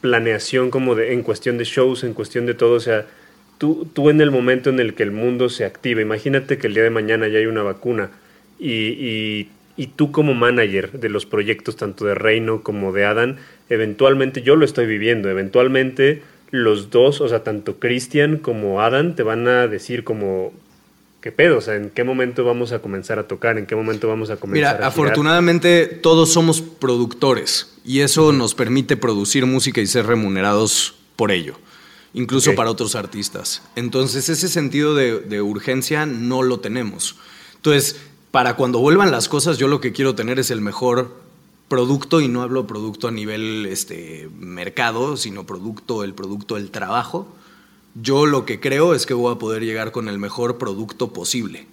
S3: planeación como de, en cuestión de shows, en cuestión de todo, o sea, tú, tú en el momento en el que el mundo se activa, imagínate que el día de mañana ya hay una vacuna y, y, y tú como manager de los proyectos tanto de Reino como de Adam, eventualmente yo lo estoy viviendo, eventualmente los dos, o sea, tanto Christian como Adam te van a decir como, ¿qué pedo? O sea, ¿en qué momento vamos a comenzar a tocar? ¿En qué momento vamos a comenzar
S5: Mira,
S3: a girar?
S5: afortunadamente todos somos productores y eso nos permite producir música y ser remunerados por ello, incluso para otros artistas. Entonces ese sentido de, de urgencia no lo tenemos. Entonces, para cuando vuelvan las cosas, yo lo que quiero tener es el mejor producto y no hablo producto a nivel este, mercado, sino producto, el producto del trabajo. Yo lo que creo es que voy a poder llegar con el mejor producto posible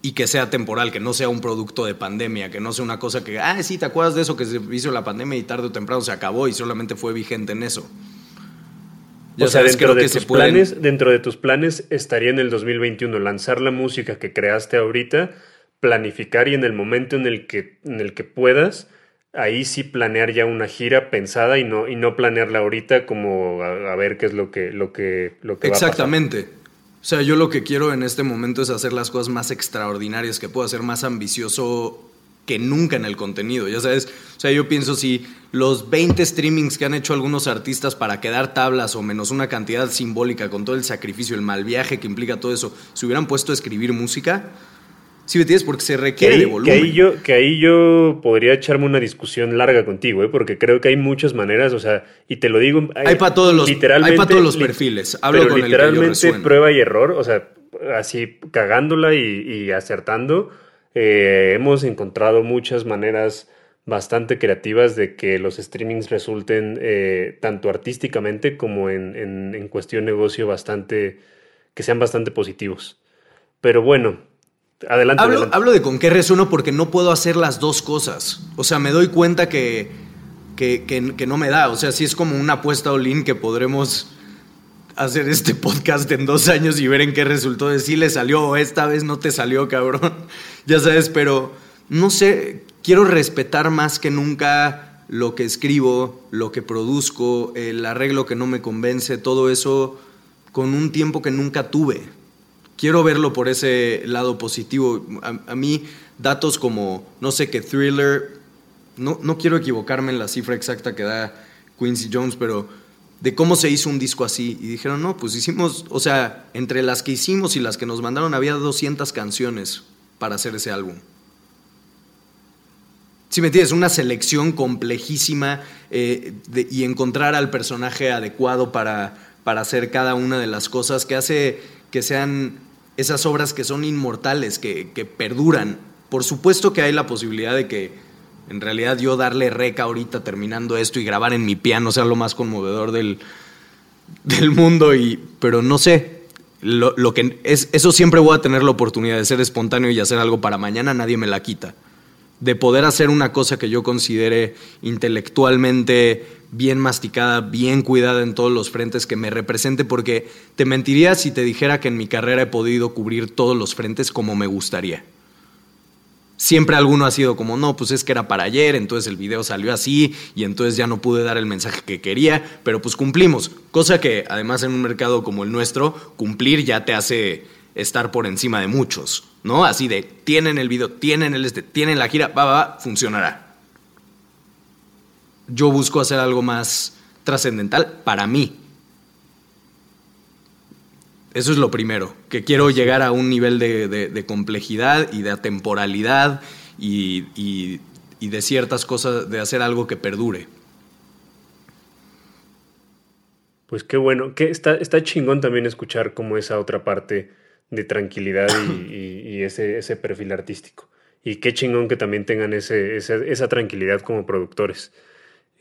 S5: y que sea temporal, que no sea un producto de pandemia, que no sea una cosa que, ah, sí, ¿te acuerdas de eso que se hizo la pandemia y tarde o temprano se acabó y solamente fue vigente en eso? Ya
S3: o sea,
S5: sabes,
S3: dentro
S5: creo
S3: de
S5: que
S3: tus
S5: se pueden-
S3: planes, dentro de tus planes estaría en el 2021 lanzar la música que creaste ahorita, planificar y en el momento en el que en el que puedas, ahí sí planear ya una gira pensada y no y no planearla ahorita como a, a ver qué es lo que lo que lo que va a pasar.
S5: Exactamente. O sea, yo lo que quiero en este momento es hacer las cosas más extraordinarias que puedo hacer, más ambicioso que nunca en el contenido, ya sabes. O sea, yo pienso si los 20 streamings que han hecho algunos artistas para quedar tablas o menos una cantidad simbólica con todo el sacrificio, el mal viaje que implica todo eso, se hubieran puesto a escribir música, sí me entiendes, porque se
S3: Que
S5: requiere
S3: ahí,
S5: de
S3: que
S5: volumen.
S3: ahí yo, que ahí yo podría echarme una discusión larga contigo, ¿eh? porque creo que hay muchas maneras, o sea, y te lo digo.
S5: Hay pa' todos los- hay todos los perfiles. Hablo
S3: pero
S5: con el que yo
S3: prueba y error, o sea, así cagándola y, y acertando. Eh, hemos encontrado muchas maneras bastante creativas de que los streamings resulten eh, tanto artísticamente como en, en, en cuestión negocio bastante, que sean bastante positivos. Pero bueno, adelante.
S5: Hablo,
S3: adelante.
S5: hablo de con qué resueno porque no puedo hacer las dos cosas. O sea, me doy cuenta que, que, que- que no me da. O sea, sí es como una apuesta all-in que podremos hacer este podcast en dos años y ver en qué resultó. De si le salió o esta vez no te salió, cabrón. Ya sabes, pero no sé, quiero respetar más que nunca lo que escribo, lo que produzco, el arreglo que no me convence, todo eso con un tiempo que nunca tuve quiero verlo por ese lado positivo. A, a mí, datos como, no sé qué, thriller, no, no quiero equivocarme en la cifra exacta que da Quincy Jones, pero de cómo se hizo un disco así. Y dijeron, no, pues hicimos, o sea, entre las que hicimos y las que nos mandaron había 200 canciones para hacer ese álbum. Si me entiendes, una selección complejísima eh, y encontrar al personaje adecuado para, para hacer cada una de las cosas que hace que sean esas obras que son inmortales, que, que perduran. Por supuesto que hay la posibilidad de que en realidad yo darle reca ahorita terminando esto y grabar en mi piano sea lo más conmovedor del, del mundo, y, pero no sé. Lo, lo que es, eso siempre voy a tener la oportunidad de ser espontáneo y hacer algo para mañana, nadie me la quita de poder hacer una cosa que yo considere intelectualmente bien masticada, bien cuidada en todos los frentes, que me represente, porque te mentiría si te dijera que en mi carrera he podido cubrir todos los frentes como me gustaría. Siempre alguno ha sido como, no, pues es que era para ayer, entonces el video salió así y entonces ya no pude dar el mensaje que quería, pero pues cumplimos. Cosa que además en un mercado como el nuestro, cumplir ya te hace estar por encima de muchos, ¿no? Así de, tienen el video, tienen el este, tienen la gira, va, va, va, funcionará. Yo busco hacer algo más trascendental para mí. Eso es lo primero, que quiero llegar a un nivel de, de- de complejidad y de atemporalidad y, y- y de ciertas cosas, de hacer algo que perdure.
S3: Pues qué bueno, que está, está chingón también escuchar como esa otra parte de tranquilidad y, ese, ese perfil artístico. Y qué chingón que también tengan ese, ese- esa tranquilidad como productores.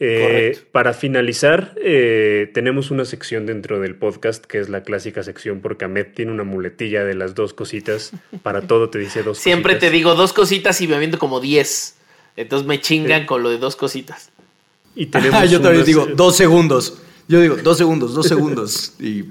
S3: Eh, para finalizar, eh, tenemos una sección dentro del podcast que es la clásica sección porque Ahmed tiene una muletilla de las dos cositas. Para todo te dice dos
S4: Siempre te digo dos cositas y me aviento como diez. Entonces me chingan con lo de dos cositas.
S5: Y tenemos yo también digo dos segundos. Yo digo, dos segundos, dos segundos. Y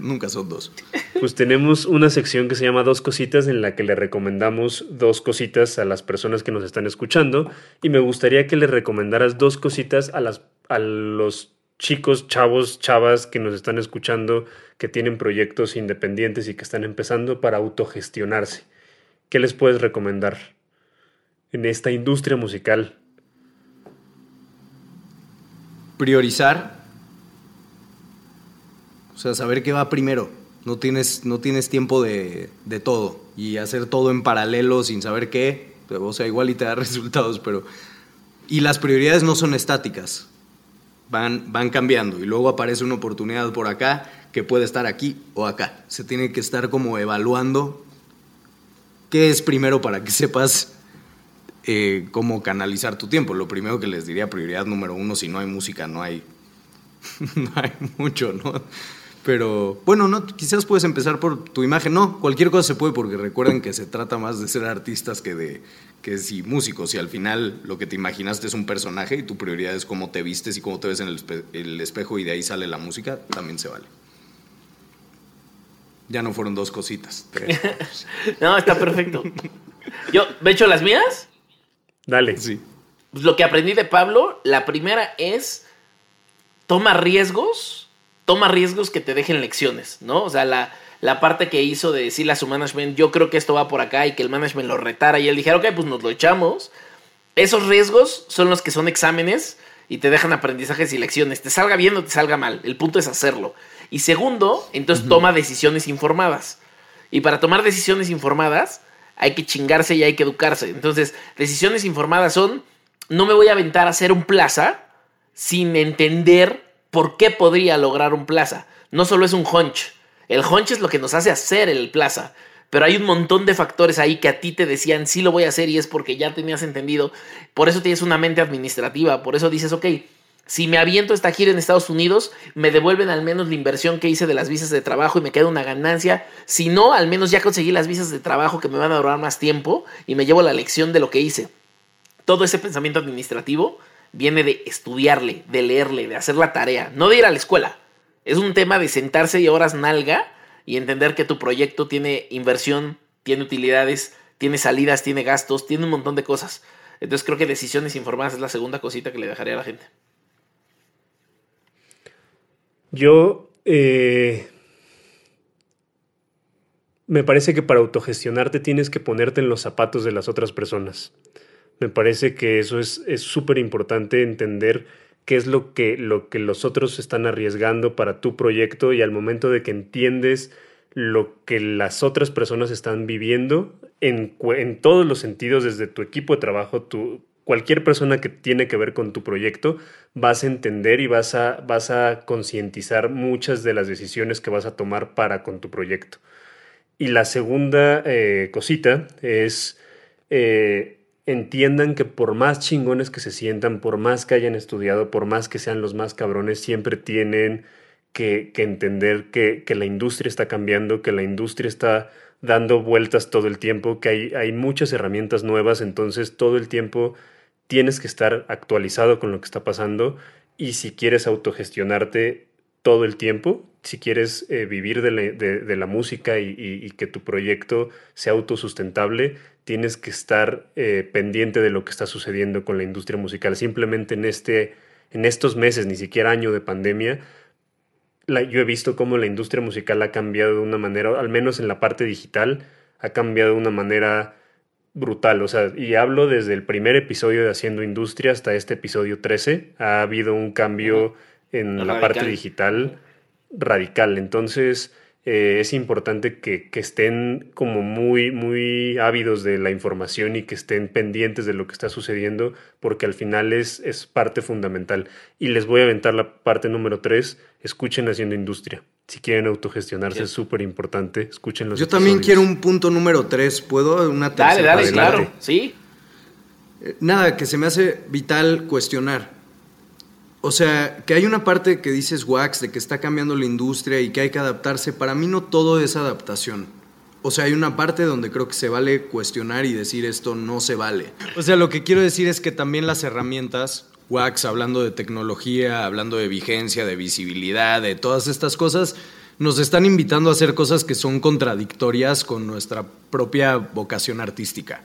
S5: nunca son dos.
S3: Pues tenemos una sección que se llama Dos Cositas en la que le recomendamos dos cositas a las personas que nos están escuchando. Y me gustaría que le recomendaras dos cositas a, las, a los chicos, chavos, chavas que nos están escuchando, que tienen proyectos independientes y que están empezando para autogestionarse. ¿Qué les puedes recomendar en esta industria musical?
S5: Priorizar sea, saber qué va primero. No tienes, no tienes tiempo de, todo. Y hacer todo en paralelo sin saber qué. O sea, igual y te da resultados, pero... Y las prioridades no son estáticas. Van, van cambiando. Y luego aparece una oportunidad por acá que puede estar aquí o acá. Se tiene que estar como evaluando qué es primero para que sepas eh, cómo canalizar tu tiempo. Lo primero que les diría, prioridad número uno, si no hay música, no hay, no hay mucho, ¿no? Pero bueno, no, quizás puedes empezar por tu imagen. No, cualquier cosa se puede porque recuerden que se trata más de ser artistas que de que si músicos y al final lo que te imaginaste es un personaje y tu prioridad es cómo te vistes y cómo te ves en el, espejo y de ahí sale la música, también se vale. Ya no fueron dos cositas.
S4: no, está perfecto. Yo, ¿me echo las mías?
S3: Dale.
S5: Sí.
S4: Pues lo que aprendí de Pablo, la primera es toma riesgos toma riesgos que te dejen lecciones, ¿no? O sea, la, la parte que hizo de decirle a su management, yo creo que esto va por acá y que el management lo retara y él dijera, ok, pues nos lo echamos. Esos riesgos son los que son exámenes y te dejan aprendizajes y lecciones. Te salga bien o te salga mal. El punto es hacerlo. Y segundo, entonces toma decisiones informadas. Y para tomar decisiones informadas hay que chingarse y hay que educarse. Entonces, decisiones informadas son, no me voy a aventar a hacer un plaza sin entender por qué podría lograr un plaza. No solo es un hunch. El hunch es lo que nos hace hacer el plaza. Pero hay un montón de factores ahí que a ti te decían, sí lo voy a hacer y es porque ya tenías entendido. Por eso tienes una mente administrativa. Por eso dices, ok, si me aviento esta gira en Estados Unidos, me devuelven al menos la inversión que hice de las visas de trabajo y me queda una ganancia. Si no, al menos ya conseguí las visas de trabajo que me van a durar más tiempo y me llevo la lección de lo que hice. Todo ese pensamiento administrativo viene de estudiarle, de leerle, de hacer la tarea, no de ir a la escuela. Es un tema de sentarse y horas nalga y entender que tu proyecto tiene inversión, tiene utilidades, tiene salidas, tiene gastos, tiene un montón de cosas. Entonces creo que decisiones informadas es la segunda cosita que le dejaría a la gente.
S3: Yo eh, me parece que para autogestionarte tienes que ponerte en los zapatos de las otras personas. Me parece que eso es súper importante entender qué es lo que, lo que los otros están arriesgando para tu proyecto y al momento de que entiendes lo que las otras personas están viviendo en, en todos los sentidos, desde tu equipo de trabajo, tu, cualquier persona que tiene que ver con tu proyecto, vas a entender y vas a, vas a concientizar muchas de las decisiones que vas a tomar para con tu proyecto. Y la segunda eh, cosita es eh, entiendan que por más chingones que se sientan, por más que hayan estudiado, por más que sean los más cabrones, siempre tienen que, entender que, la industria está cambiando, que la industria está dando vueltas todo el tiempo, que hay, hay muchas herramientas nuevas, entonces todo el tiempo tienes que estar actualizado con lo que está pasando. Y si quieres autogestionarte todo el tiempo, si quieres eh, vivir de la, música y, que tu proyecto sea autosustentable, tienes que estar eh, pendiente de lo que está sucediendo con la industria musical. Simplemente en, este, en estos meses, ni siquiera año de pandemia, yo he visto cómo la industria musical ha cambiado de una manera, al menos en la parte digital, ha cambiado de una manera brutal. O sea, y hablo desde el primer episodio de Haciendo Industria hasta este episodio 13. Ha habido un cambio en la parte digital radical. Entonces, eh, es importante que, estén como muy, muy ávidos de la información y que estén pendientes de lo que está sucediendo, porque al final es, es parte fundamental. Y les voy a aventar la parte número tres, escuchen haciendo industria. Si quieren autogestionarse es súper importante, escuchen los
S5: Yo también quiero un punto número tres, ¿puedo? Una
S4: tercera. Dale, dale, claro, sí.
S5: Eh, nada, que se me hace vital cuestionar o sea, que hay una parte que dices Wax, de que está cambiando la industria y que hay que adaptarse. Para mí no todo es adaptación. O sea, hay una parte donde creo que se vale cuestionar y decir esto no se vale. O sea, lo que quiero decir es que también las herramientas, Wax, hablando de tecnología, hablando de vigencia, de visibilidad, de todas estas cosas, nos están invitando a hacer cosas que son contradictorias con nuestra propia vocación artística.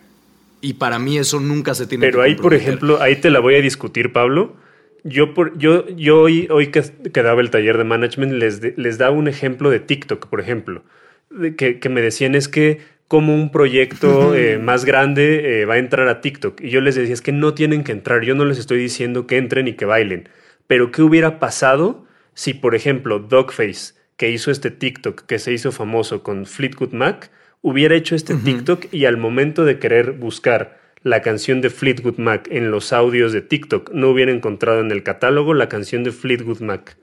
S5: Y para mí eso nunca se tiene
S3: Pero ahí, por ejemplo, ahí te la voy a discutir, Pablo. Yo, por, yo, yo hoy, hoy que, daba el taller de management les, les daba un ejemplo de TikTok, por ejemplo, que, que me decían es que como un proyecto eh, más grande eh, va a entrar a TikTok. Y yo les decía, es que no tienen que entrar, yo no les estoy diciendo que entren y que bailen. Pero ¿qué hubiera pasado si, por ejemplo, Dogface, que hizo este TikTok, que se hizo famoso con Fleetwood Mac, hubiera hecho este TikTok y al momento de querer buscar la canción de Fleetwood Mac en los audios de TikTok, no hubiera encontrado en el catálogo la canción de Fleetwood Mac.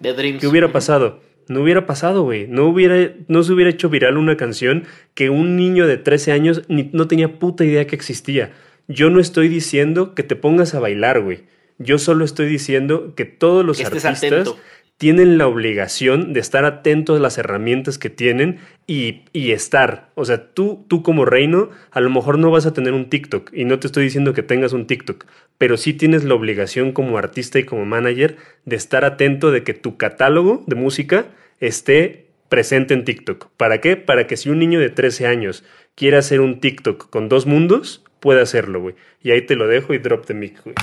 S4: Dreams.
S3: ¿Qué hubiera pasado? No hubiera pasado, güey. No, hubiera, no se hubiera hecho viral una canción que un niño de 13 años ni, no tenía puta idea que existía. Yo no estoy diciendo que te pongas a bailar, güey. Yo solo estoy diciendo que todos los artistas tienen la obligación de estar atentos a las herramientas que tienen y, estar. O sea, tú, tú como reino, a lo mejor no vas a tener un TikTok y no te estoy diciendo que tengas un TikTok, pero sí tienes la obligación como artista y como manager de estar atento de que tu catálogo de música esté presente en TikTok. ¿Para qué? Para que si un niño de 13 años quiere hacer un TikTok con dos mundos, pueda hacerlo, güey. Y ahí te lo dejo y drop the mic, güey.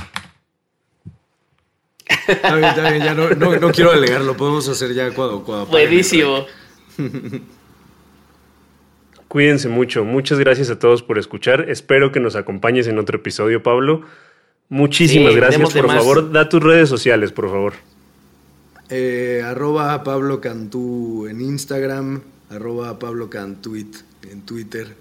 S5: Está bien, está bien, ya no, no, quiero alegar, lo podemos hacer ya cuando... cuando
S4: Buenísimo.
S3: Cuídense mucho. Muchas gracias a todos por escuchar. Espero que nos acompañes en otro episodio, Pablo. Muchísimas gracias. Por favor, da tus redes sociales, por favor.
S5: Eh, arroba Pablo Cantú en Instagram, arroba Pablo Cantuit en Twitter.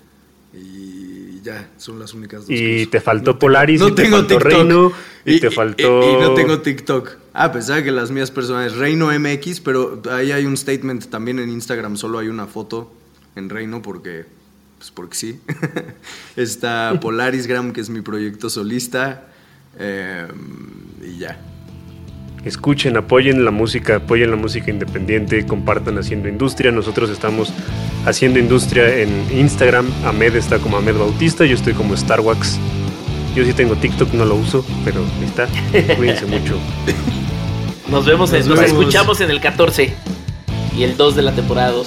S5: Y ya, son las únicas dos.
S3: Y te faltó Polaris, no tengo TikTok. y, te faltó.
S5: Y, no tengo TikTok. Ah, pensaba que las mías personales, Reino MX, pero ahí hay un statement también en Instagram, solo hay una foto en Reino porque. Pues porque sí. Está Polarisgram, que es mi proyecto solista. Em, y ya
S3: escuchen, apoyen la música, apoyen la música independiente, compartan haciendo industria. Nosotros estamos haciendo industria en Instagram. Ahmed está como Ahmed Bautista, yo estoy como Starwax. Yo sí tengo TikTok, no lo uso, pero ahí está. Cuídense mucho.
S4: Nos vemos, nos, escuchamos en el 14 y el 2 de la temporada 2.